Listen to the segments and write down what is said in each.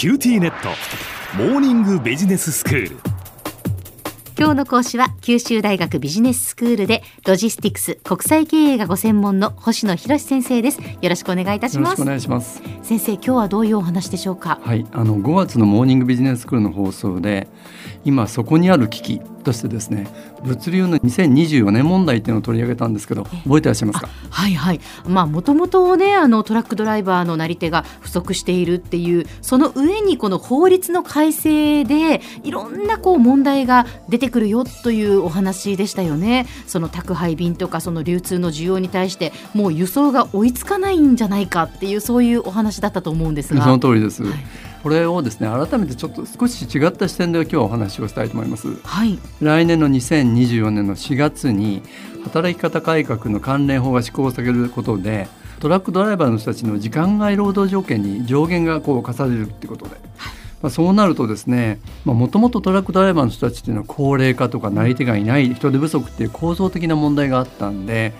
QTnet。モーニングビジネススクール。今日の講師は九州大学ビジネススクールでロジスティクス国際経営がご専門の星野裕志先生です。よろしくお願いいたします。よろしくお願いします。先生今日はどういうお話でしょうか？はいあの5月のモーニングビジネススクールの放送で今そこにある危機としてですね物流の2024年問題っていうのを取り上げたんですけど覚えてらっしゃいますか？はいはい。まあもともとねあのトラックドライバーのなり手が不足しているっていうその上にこの法律の改正でいろんなこう問題が出てくるよというお話でしたよね。その宅配便とかその流通の需要に対してもう輸送が追いつかないんじゃないかっていうそういうお話だったと思うんですが。その通りです、はいこれをですね改めてちょっと少し違った視点で今日はお話をしたいと思います。はい。来年の2024年の4月に働き方改革の関連法が施行されることでトラックドライバーの人たちの時間外労働条件に上限がこう課されるっていうことで、まあ、そうなるとですねもともとトラックドライバーの人たちっていうのは高齢化とかなり手がいない人手不足っていう構造的な問題があったんで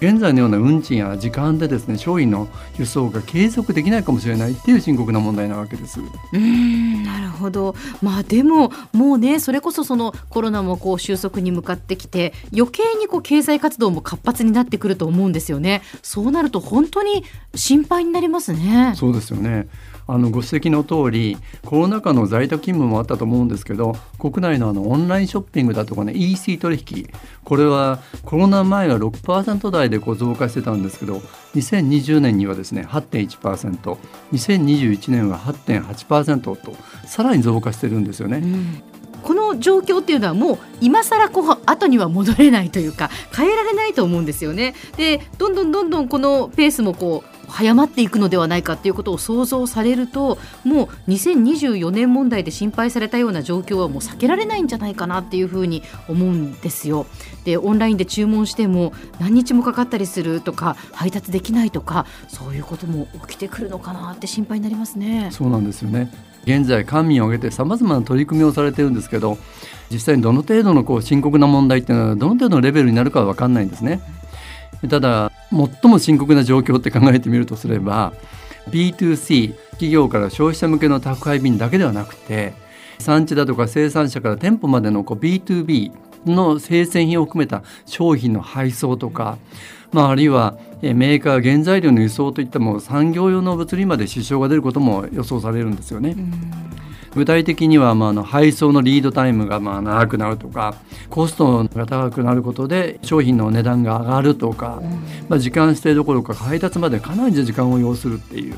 現在のような運賃や時間でですね商品の輸送が継続できないかもしれないっていう深刻な問題なわけです。うーんなるほど。まあでももうねそれこそそのコロナもこう収束に向かってきて余計にこう経済活動も活発になってくると思うんですよね。そうなると本当に心配になりますね。そうですよねあのご指摘の通りコロナ禍の在宅勤務もあったと思うんですけど国内のあのオンラインショッピングだとかね EC 取引これはコロナ前は6%台でこう増加してたんですけど2020年にはですね 8.1%2021 年は8.8%とさらに増加してるんですよね。うんこの状況っていうのはもう今更こう後には戻れないというか変えられないと思うんですよね。でどんどんどんどんこのペースもこう早まっていくのではないかっていうことを想像されるともう2024年問題で心配されたような状況はもう避けられないんじゃないかなっていうふうに思うんですよ。でオンラインで注文しても何日もかかったりするとか配達できないとかそういうことも起きてくるのかなって心配になりますね。そうなんですよね現在官民を挙げてさまざまな取り組みをされてるんですけど実際にどの程度のこう深刻な問題っていうのはどの程度のレベルになるかは分かんないんですね。ただ最も深刻な状況って考えてみるとすれば B2C 企業から消費者向けの宅配便だけではなくて産地だとか生産者から店舗までのこう B2B の生鮮品を含めた商品の配送とか、まあ、あるいはメーカー原材料の輸送といったも産業用の物流まで支障が出ることも予想されるんですよね。具体的にはまああの配送のリードタイムがまあ長くなるとかコストが高くなることで商品の値段が上がるとか、まあ、時間指定どころか配達までかなりの時間を要するっていう、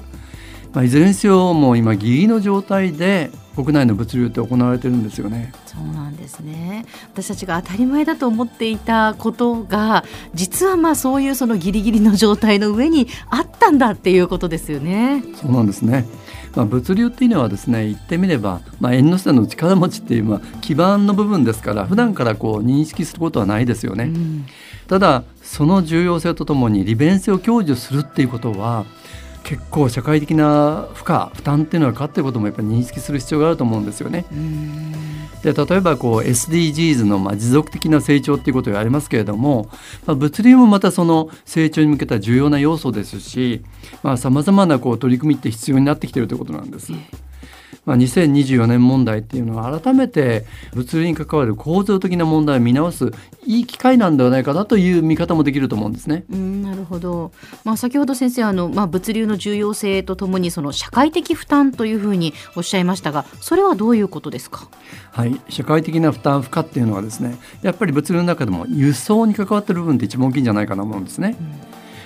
まあ、いずれにせよもう今ギリギリの状態で国内の物流って行われてるんですよね。そうなんですね私たちが当たり前だと思っていたことが実はまあそういうそのギリギリの状態の上にあったんだっていうことですよね。そうなんですね。まあ、物流っていうのはですね言ってみれば、まあ、縁の下の力持ちっていう、まあ、基盤の部分ですから普段からこう認識することはないですよね。うんただその重要性とともに利便性を享受するっていうことは結構社会的な負荷負担っていうのはかっていることもやっぱり認識する必要があると思うんですよね。で例えばこう SDGs のまあ持続的な成長っていうことがありますけれども、まあ、物流もまたその成長に向けた重要な要素ですしさまざ、まなこう取り組みって必要になってきてるということなんです。まあ、2024年問題っていうのは改めて物流に関わる構造的な問題を見直すいい機会なんではないかなという見方もできると思うんですね。うんなるほど、まあ、先ほど先生あの、まあ、物流の重要性とともにその社会的負担というふうにおっしゃいましたがそれはどういうことですか、はい、社会的な負担負荷っていうのはですねやっぱり物流の中でも輸送に関わっている部分って一番大きいんじゃないかなと思うんですね。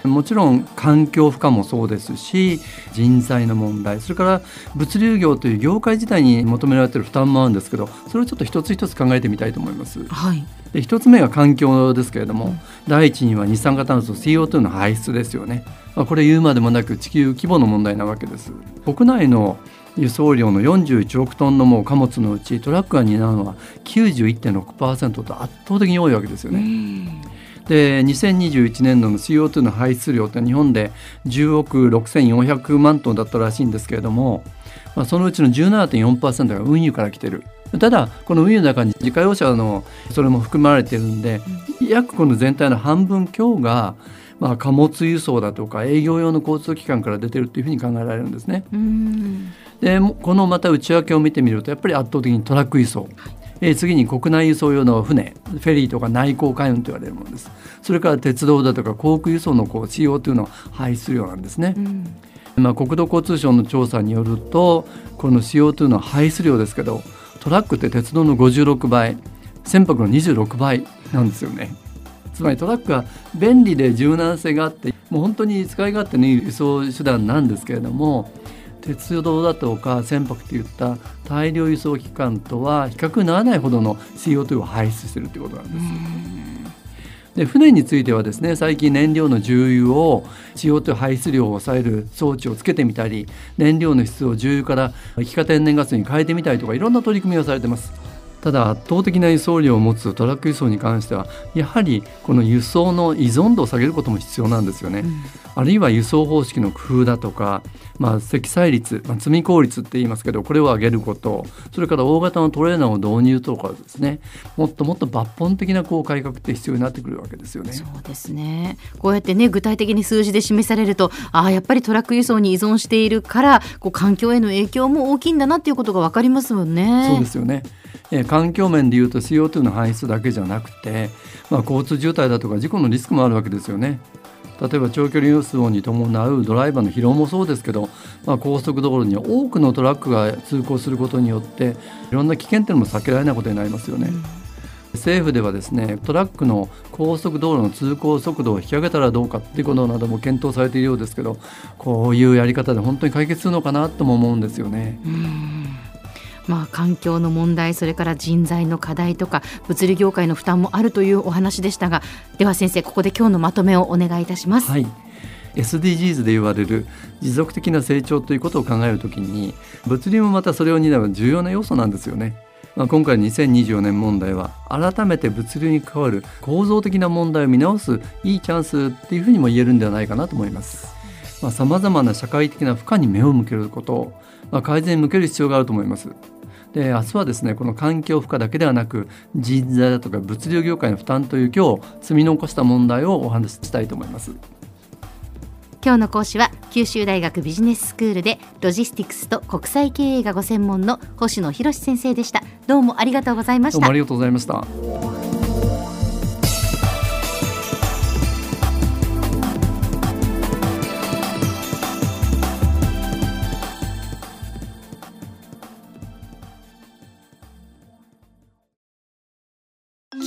もちろん環境負荷もそうですし人材の問題それから物流業という業界自体に求められている負担もあるんですけどそれをちょっと一つ一つ考えてみたいと思います。はいで一つ目が環境ですけれども、第一には二酸化炭素 CO2 の排出ですよね、まあ、これ言うまでもなく地球規模の問題なわけです国内の輸送量の41億トンのもう貨物のうちトラックが担うのは91.6%と圧倒的に多いわけですよね。で2021年度の CO2 の排出量って日本で10億6400万トンだったらしいんですけれども、まあ、そのうちの17.4%が運輸から来てる。ただこの運輸の中に自家用車のそれも含まれてるんで約この全体の半分強がまあ、貨物輸送だとか営業用の交通機関から出てるというふうに考えられるんですね。うん。でこのまた内訳を見てみるとやっぱり圧倒的にトラック輸送、えー次に国内輸送用の船フェリーとか内航海運と言われるものです。それから鉄道だとか航空輸送のこう使用というのを排出量なんですね、うん。まあ、国土交通省の調査によるとこの使用というのは排出量ですけどトラックって鉄道の56倍船舶の26倍なんですよね。つまりトラックは便利で柔軟性があってもう本当に使い勝手のいい輸送手段なんですけれども鉄道だとか船舶といった大量輸送機関とは比較にならないほどの CO2 を排出しているということなんです。で船についてはですね最近燃料の重油を CO2 排出量を抑える装置をつけてみたり燃料の質を重油から液化天然ガスに変えてみたりとかいろんな取り組みをされてます。ただ圧倒的な輸送量を持つトラック輸送に関してはやはりこの輸送の依存度を下げることも必要なんですよね。あるいは輸送方式の工夫だとか、まあ、積載率、まあ、積み効率って言いますけどこれを上げることそれから大型のトレーナーを導入とかですねもっともっと抜本的なこう改革って必要になってくるわけですよね。そうですねこうやってね具体的に数字で示されるとああやっぱりトラック輸送に依存しているからこう環境への影響も大きいんだなっていうことが分かりますもんね。そうですよね。えー環境面でいうと CO2 の排出だけじゃなくて、まあ、交通渋滞だとか事故のリスクもあるわけですよね。例えば長距離輸送に伴うドライバーの疲労もそうですけど、まあ、高速道路に多くのトラックが通行することによっていろんな危険っていうのも避けられないことになりますよね。政府ではですねトラックの高速道路の通行速度を引き上げたらどうかっていうことなども検討されているようですけどこういうやり方で本当に解決するのかなとも思うんですよね。まあ、環境の問題それから人材の課題とか物流業界の負担もあるというお話でしたがでは先生ここで今日のまとめをお願いいたします。はい、SDGs で言われる持続的な成長ということを考えるときに物流もまたそれを担う重要な要素なんですよね。まあ、今回2024年問題は改めて物流に関わる構造的な問題を見直すいいチャンスっていうふうにも言えるんではないかなと思います。さまざ、まな社会的な負荷に目を向けること、まあ、改善に向ける必要があると思います。で明日はですねこの環境負荷だけではなく人材だとか物流業界の負担という今日積み残した問題をお話ししたいと思います。今日の講師は九州大学ビジネススクールでロジスティクスと国際経営がご専門の星野博先生でしたどうもありがとうございましたどうもありがとうございました。